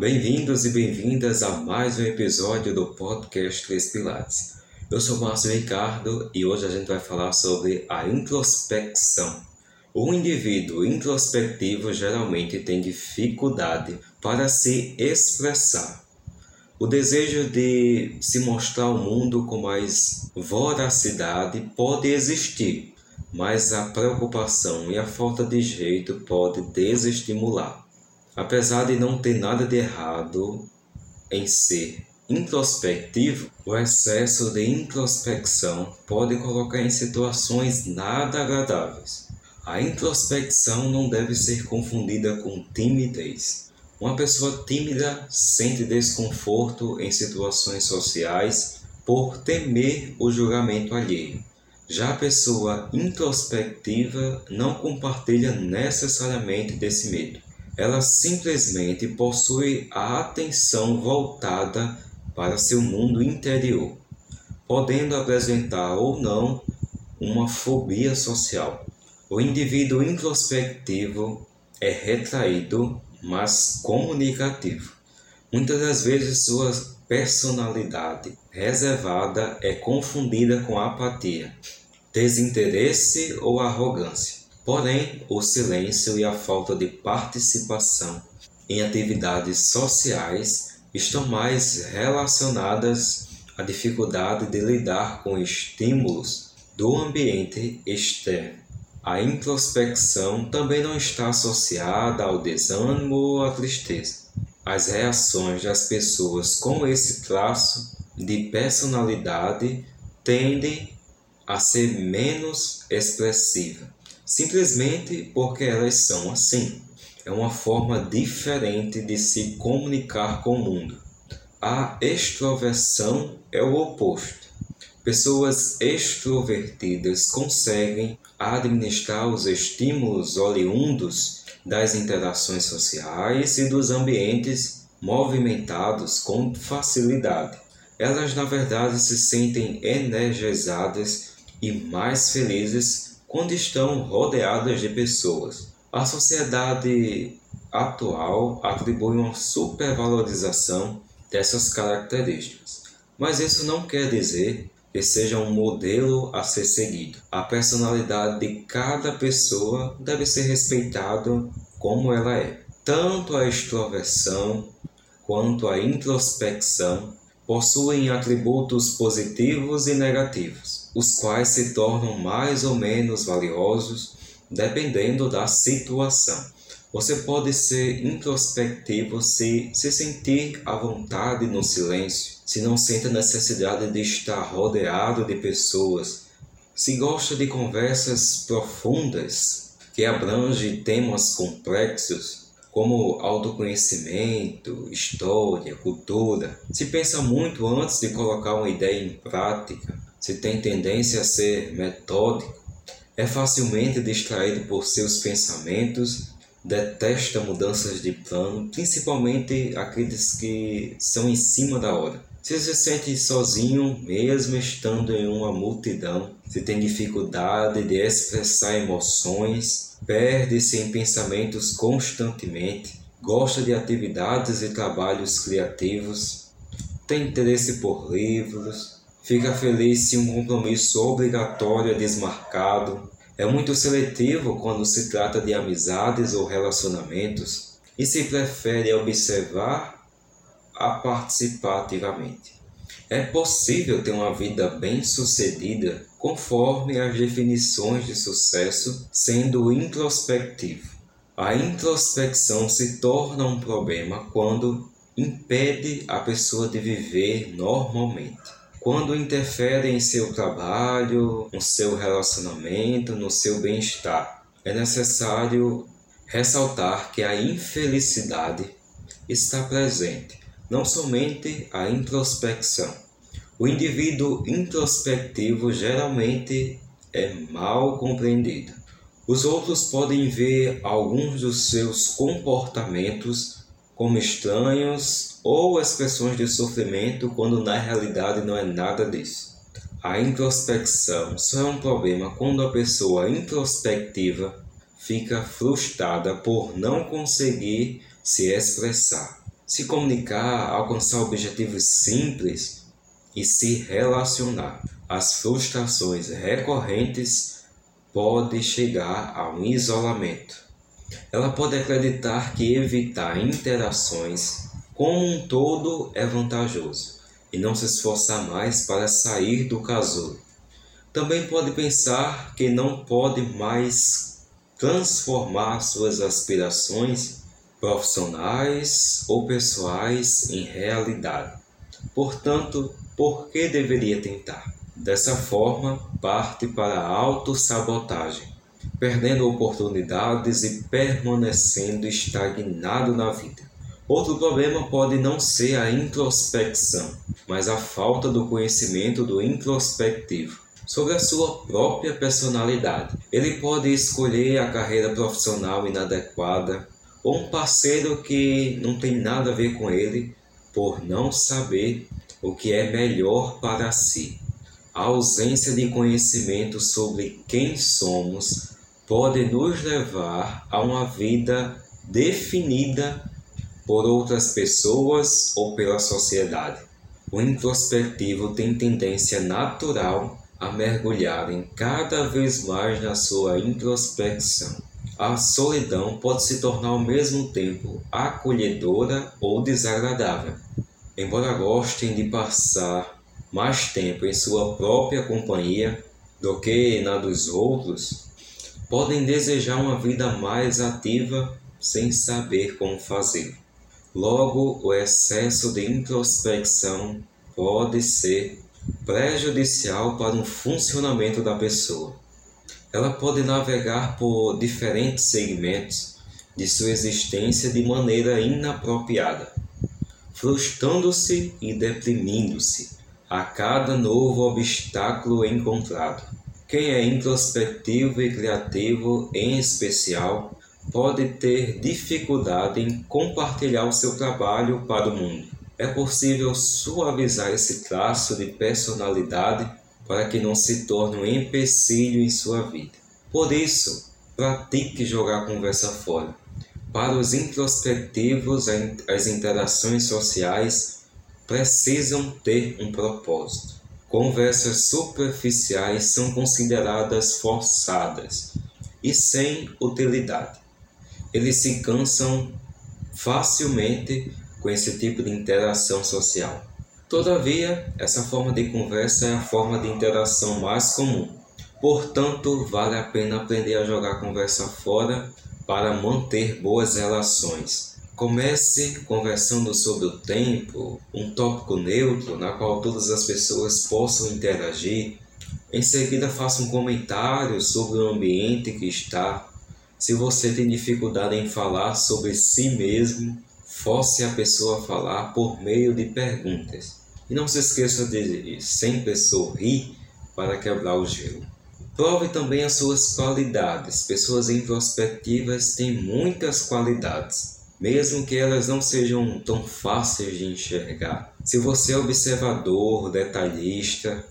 bem-vindos e bem-vindas a mais um episódio do podcast Três Pilates. Eu sou Márcio Ricardo e hoje a gente vai falar sobre a introspecção. O indivíduo introspectivo geralmente tem dificuldade para se expressar. O desejo de se mostrar ao mundo com mais voracidade pode existir, mas a preocupação e a falta de jeito pode desestimular. Apesar de não ter nada de errado em ser introspectivo, o excesso de introspecção pode colocar em situações nada agradáveis. A introspecção não deve ser confundida com timidez. Uma pessoa tímida sente desconforto em situações sociais por temer o julgamento alheio. Já a pessoa introspectiva não compartilha necessariamente desse medo ela simplesmente possui a atenção voltada para seu mundo interior, podendo apresentar ou não uma fobia social. O indivíduo introspectivo é retraído, mas comunicativo. Muitas das vezes sua personalidade reservada é confundida com apatia, desinteresse ou arrogância. Porém, o silêncio e a falta de participação em atividades sociais estão mais relacionadas à dificuldade de lidar com estímulos do ambiente externo. A introspecção também não está associada ao desânimo ou à tristeza. As reações das pessoas com esse traço de personalidade tendem a ser menos expressivas simplesmente porque elas são assim. É uma forma diferente de se comunicar com o mundo. A extroversão é o oposto. Pessoas extrovertidas conseguem administrar os estímulos oriundos das interações sociais e dos ambientes movimentados com facilidade. Elas, na verdade, se sentem energizadas e mais felizes quando estão rodeadas de pessoas. A sociedade atual atribui uma supervalorização dessas características, mas isso não quer dizer que seja um modelo a ser seguido. A personalidade de cada pessoa deve ser respeitada como ela é. Tanto a extroversão quanto a introspecção possuem atributos positivos e negativos, os quais se tornam mais ou menos valiosos dependendo da situação. Você pode ser introspectivo se se sentir à vontade no silêncio, se não sente a necessidade de estar rodeado de pessoas, se gosta de conversas profundas que abrangem temas complexos, como autoconhecimento, história, cultura. Se pensa muito antes de colocar uma ideia em prática, se tem tendência a ser metódico, é facilmente distraído por seus pensamentos, detesta mudanças de plano, principalmente aqueles que são em cima da hora. Se se sente sozinho, mesmo estando em uma multidão, se tem dificuldade de expressar emoções, perde-se em pensamentos constantemente, gosta de atividades e trabalhos criativos, tem interesse por livros, fica feliz se um compromisso obrigatório é desmarcado, é muito seletivo quando se trata de amizades ou relacionamentos e se prefere observar a participar ativamente. É possível ter uma vida bem-sucedida conforme as definições de sucesso, sendo introspectivo. A introspecção se torna um problema quando impede a pessoa de viver normalmente. Quando interfere em seu trabalho, no seu relacionamento, no seu bem-estar. É necessário ressaltar que a infelicidade está presente não somente a introspecção. O indivíduo introspectivo geralmente é mal compreendido. Os outros podem ver alguns dos seus comportamentos como estranhos ou expressões de sofrimento quando na realidade não é nada disso. A introspecção só é um problema quando a pessoa introspectiva fica frustrada por não conseguir se expressar se comunicar, alcançar objetivos simples e se relacionar. As frustrações recorrentes podem chegar a um isolamento. Ela pode acreditar que evitar interações como um todo é vantajoso e não se esforçar mais para sair do casulo. Também pode pensar que não pode mais transformar suas aspirações profissionais ou pessoais em realidade. Portanto, por que deveria tentar? Dessa forma, parte para a autossabotagem, perdendo oportunidades e permanecendo estagnado na vida. Outro problema pode não ser a introspecção, mas a falta do conhecimento do introspectivo sobre a sua própria personalidade. Ele pode escolher a carreira profissional inadequada ou um parceiro que não tem nada a ver com ele por não saber o que é melhor para si. A ausência de conhecimento sobre quem somos pode nos levar a uma vida definida por outras pessoas ou pela sociedade. O introspectivo tem tendência natural a mergulhar em cada vez mais na sua introspecção. A solidão pode se tornar ao mesmo tempo acolhedora ou desagradável. Embora gostem de passar mais tempo em sua própria companhia do que na dos outros, podem desejar uma vida mais ativa sem saber como fazer. Logo, o excesso de introspecção pode ser prejudicial para o funcionamento da pessoa. Ela pode navegar por diferentes segmentos de sua existência de maneira inapropriada, frustrando-se e deprimindo-se a cada novo obstáculo encontrado. Quem é introspectivo e criativo, em especial, pode ter dificuldade em compartilhar o seu trabalho para o mundo. É possível suavizar esse traço de personalidade para que não se torne um empecilho em sua vida. Por isso, pratique jogar a conversa fora. Para os introspectivos, as interações sociais precisam ter um propósito. Conversas superficiais são consideradas forçadas e sem utilidade. Eles se cansam facilmente com esse tipo de interação social. Todavia, essa forma de conversa é a forma de interação mais comum. Portanto, vale a pena aprender a jogar conversa fora para manter boas relações. Comece conversando sobre o tempo, um tópico neutro na qual todas as pessoas possam interagir. Em seguida, faça um comentário sobre o ambiente que está. Se você tem dificuldade em falar sobre si mesmo, force a pessoa a falar por meio de perguntas. E não se esqueça de sempre sorrir para quebrar o gelo. Prove também as suas qualidades. Pessoas introspectivas têm muitas qualidades mesmo que elas não sejam tão fáceis de enxergar. Se você é observador, detalhista,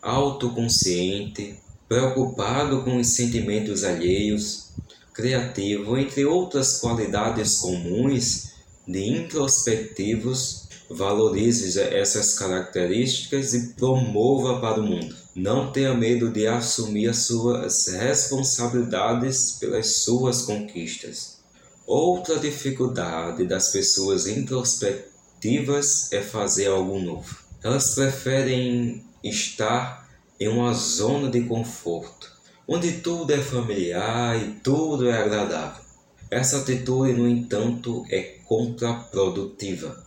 autoconsciente, preocupado com os sentimentos alheios, criativo, entre outras qualidades comuns de introspectivos, valorize essas características e promova para o mundo. Não tenha medo de assumir as suas responsabilidades pelas suas conquistas. Outra dificuldade das pessoas introspectivas é fazer algo novo. Elas preferem estar em uma zona de conforto, onde tudo é familiar e tudo é agradável. Essa atitude, no entanto, é contraprodutiva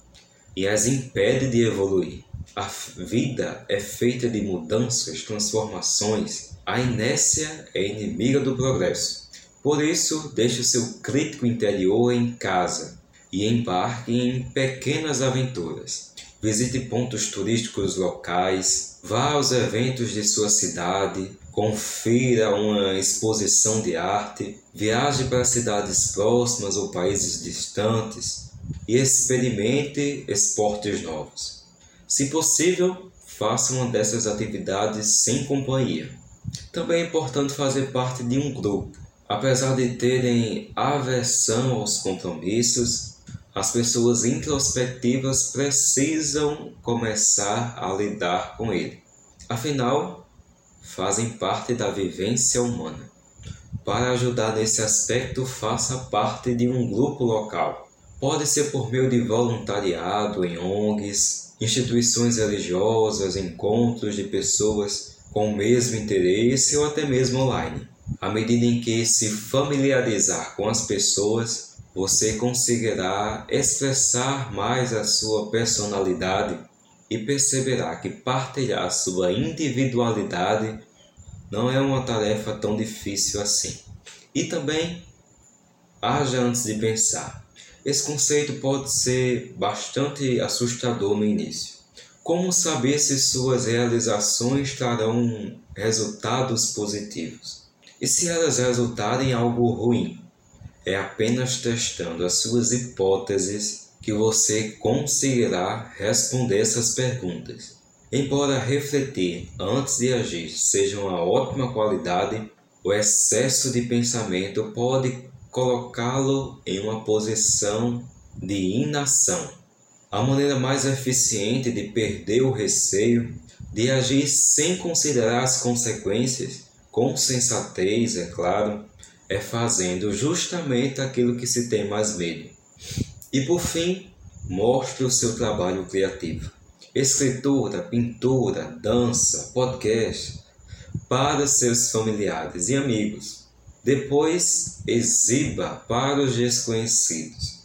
e as impede de evoluir. A vida é feita de mudanças, transformações. A inércia é inimiga do progresso. Por isso, deixe o seu crítico interior em casa e embarque em pequenas aventuras. Visite pontos turísticos locais, vá aos eventos de sua cidade, confira uma exposição de arte, viaje para cidades próximas ou países distantes e experimente esportes novos. Se possível, faça uma dessas atividades sem companhia. Também é importante fazer parte de um grupo Apesar de terem aversão aos compromissos, as pessoas introspectivas precisam começar a lidar com ele. Afinal, fazem parte da vivência humana. Para ajudar nesse aspecto, faça parte de um grupo local. Pode ser por meio de voluntariado em ONGs, instituições religiosas, encontros de pessoas com o mesmo interesse ou até mesmo online. À medida em que se familiarizar com as pessoas, você conseguirá expressar mais a sua personalidade e perceberá que partilhar sua individualidade não é uma tarefa tão difícil assim. E também haja antes de pensar. Esse conceito pode ser bastante assustador no início. Como saber se suas realizações trarão resultados positivos? E se elas resultarem em algo ruim? É apenas testando as suas hipóteses que você conseguirá responder essas perguntas. Embora refletir antes de agir seja uma ótima qualidade, o excesso de pensamento pode colocá-lo em uma posição de inação. A maneira mais eficiente de perder o receio, de agir sem considerar as consequências, com sensatez, é claro, é fazendo justamente aquilo que se tem mais medo. E por fim, mostre o seu trabalho criativo. Escritura, pintura, dança, podcast para seus familiares e amigos. Depois, exiba para os desconhecidos.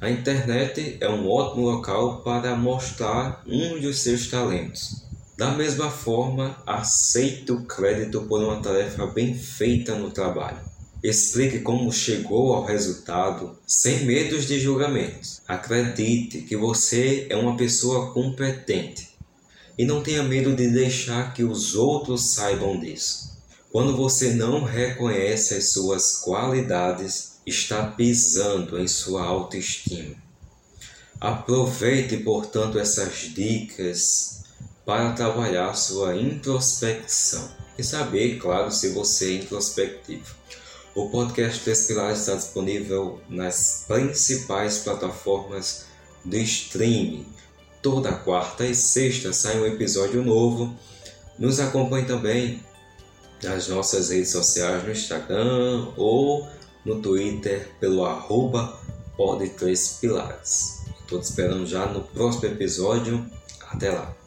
A internet é um ótimo local para mostrar um dos seus talentos. Da mesma forma, aceite o crédito por uma tarefa bem feita no trabalho. Explique como chegou ao resultado sem medos de julgamentos. Acredite que você é uma pessoa competente e não tenha medo de deixar que os outros saibam disso. Quando você não reconhece as suas qualidades, está pisando em sua autoestima. Aproveite, portanto, essas dicas para trabalhar sua introspecção e saber, claro, se você é introspectivo. O podcast Três Pilares está disponível nas principais plataformas de streaming. Toda quarta e sexta sai um episódio novo. Nos acompanhe também nas nossas redes sociais, no Instagram ou no Twitter pelo arroba Pilares. Estou te esperando já no próximo episódio. Até lá!